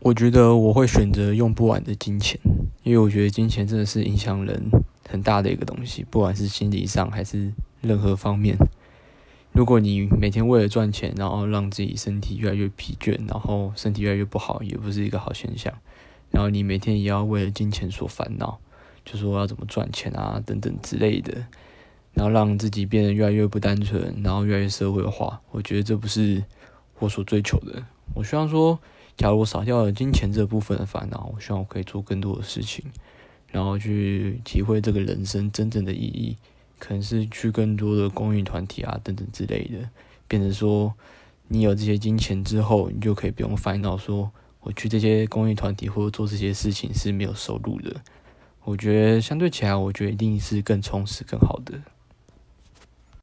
我觉得我会选择用不完的金钱，因为我觉得金钱真的是影响人很大的一个东西，不管是心理上还是任何方面。如果你每天为了赚钱，然后让自己身体越来越疲倦，然后身体越来越不好，也不是一个好现象。然后你每天也要为了金钱所烦恼，就说要怎么赚钱啊等等之类的，然后让自己变得越来越不单纯，然后越来越社会化。我觉得这不是我所追求的。我希望说，假如我少掉了金钱这部分的烦恼，我希望我可以做更多的事情，然后去体会这个人生真正的意义。可能是去更多的公益团体啊等等之类的，变成说你有这些金钱之后，你就可以不用烦恼说我去这些公益团体或者做这些事情是没有收入的。我觉得相对起来，我觉得一定是更充实、更好的。